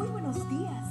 Muy buenos días.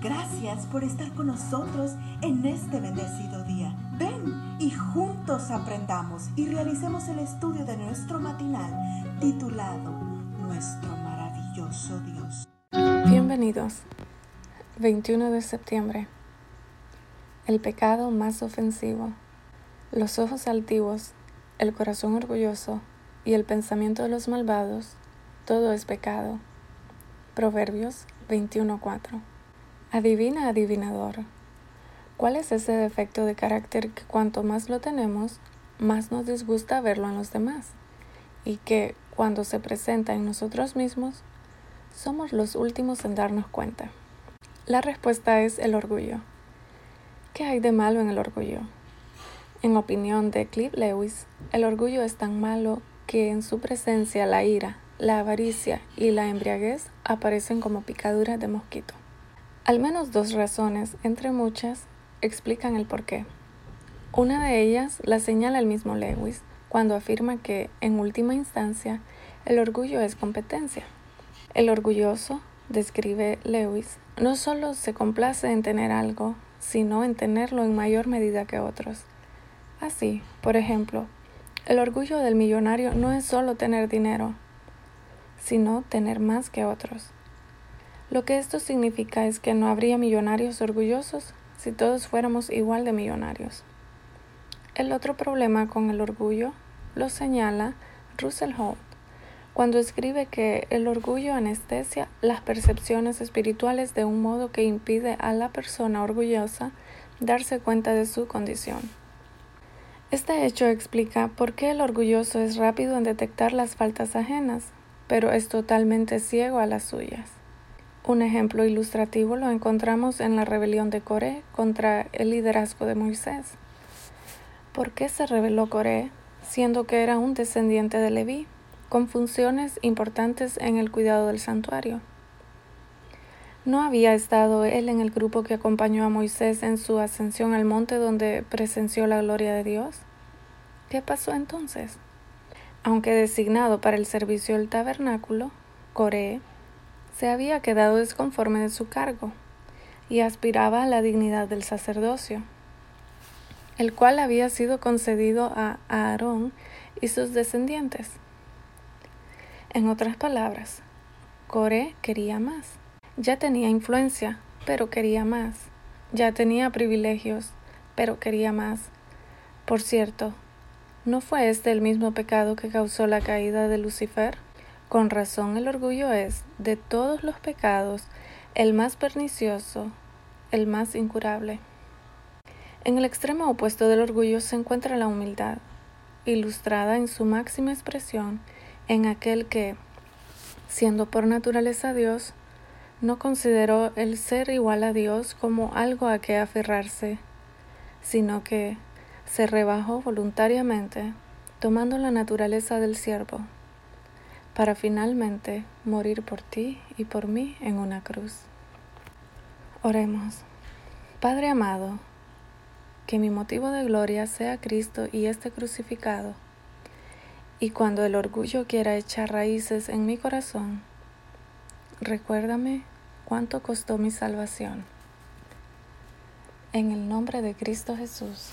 Gracias por estar con nosotros en este bendecido día. Ven y juntos aprendamos y realicemos el estudio de nuestro matinal titulado Nuestro maravilloso Dios. Bienvenidos. 21 de septiembre. El pecado más ofensivo. Los ojos altivos, el corazón orgulloso y el pensamiento de los malvados, todo es pecado. Proverbios 21:4. Adivina, adivinador. ¿Cuál es ese defecto de carácter que cuanto más lo tenemos, más nos disgusta verlo en los demás? Y que, cuando se presenta en nosotros mismos, somos los últimos en darnos cuenta. La respuesta es el orgullo. ¿Qué hay de malo en el orgullo? En opinión de Cliff Lewis, el orgullo es tan malo que en su presencia la ira, la avaricia y la embriaguez aparecen como picaduras de mosquito. Al menos dos razones, entre muchas, explican el porqué. Una de ellas la señala el mismo Lewis cuando afirma que, en última instancia, el orgullo es competencia. El orgulloso, describe Lewis, no solo se complace en tener algo, sino en tenerlo en mayor medida que otros. Así, por ejemplo, el orgullo del millonario no es solo tener dinero, sino tener más que otros. Lo que esto significa es que no habría millonarios orgullosos si todos fuéramos igual de millonarios. El otro problema con el orgullo lo señala Russell Holt cuando escribe que el orgullo anestesia las percepciones espirituales de un modo que impide a la persona orgullosa darse cuenta de su condición. Este hecho explica por qué el orgulloso es rápido en detectar las faltas ajenas, pero es totalmente ciego a las suyas. Un ejemplo ilustrativo lo encontramos en la rebelión de Coré contra el liderazgo de Moisés. ¿Por qué se rebeló Coré, siendo que era un descendiente de Leví, con funciones importantes en el cuidado del santuario? ¿No había estado él en el grupo que acompañó a Moisés en su ascensión al monte donde presenció la gloria de Dios? ¿Qué pasó entonces? Aunque designado para el servicio del tabernáculo, Coré se había quedado desconforme de su cargo y aspiraba a la dignidad del sacerdocio, el cual había sido concedido a Aarón y sus descendientes. En otras palabras, Coré quería más. Ya tenía influencia, pero quería más. Ya tenía privilegios, pero quería más. Por cierto, ¿No fue este el mismo pecado que causó la caída de Lucifer? Con razón el orgullo es, de todos los pecados, el más pernicioso, el más incurable. En el extremo opuesto del orgullo se encuentra la humildad, ilustrada en su máxima expresión en aquel que, siendo por naturaleza Dios, no consideró el ser igual a Dios como algo a que aferrarse, sino que, se rebajó voluntariamente, tomando la naturaleza del siervo, para finalmente morir por ti y por mí en una cruz. Oremos. Padre amado, que mi motivo de gloria sea Cristo y este crucificado, y cuando el orgullo quiera echar raíces en mi corazón, recuérdame cuánto costó mi salvación. En el nombre de Cristo Jesús.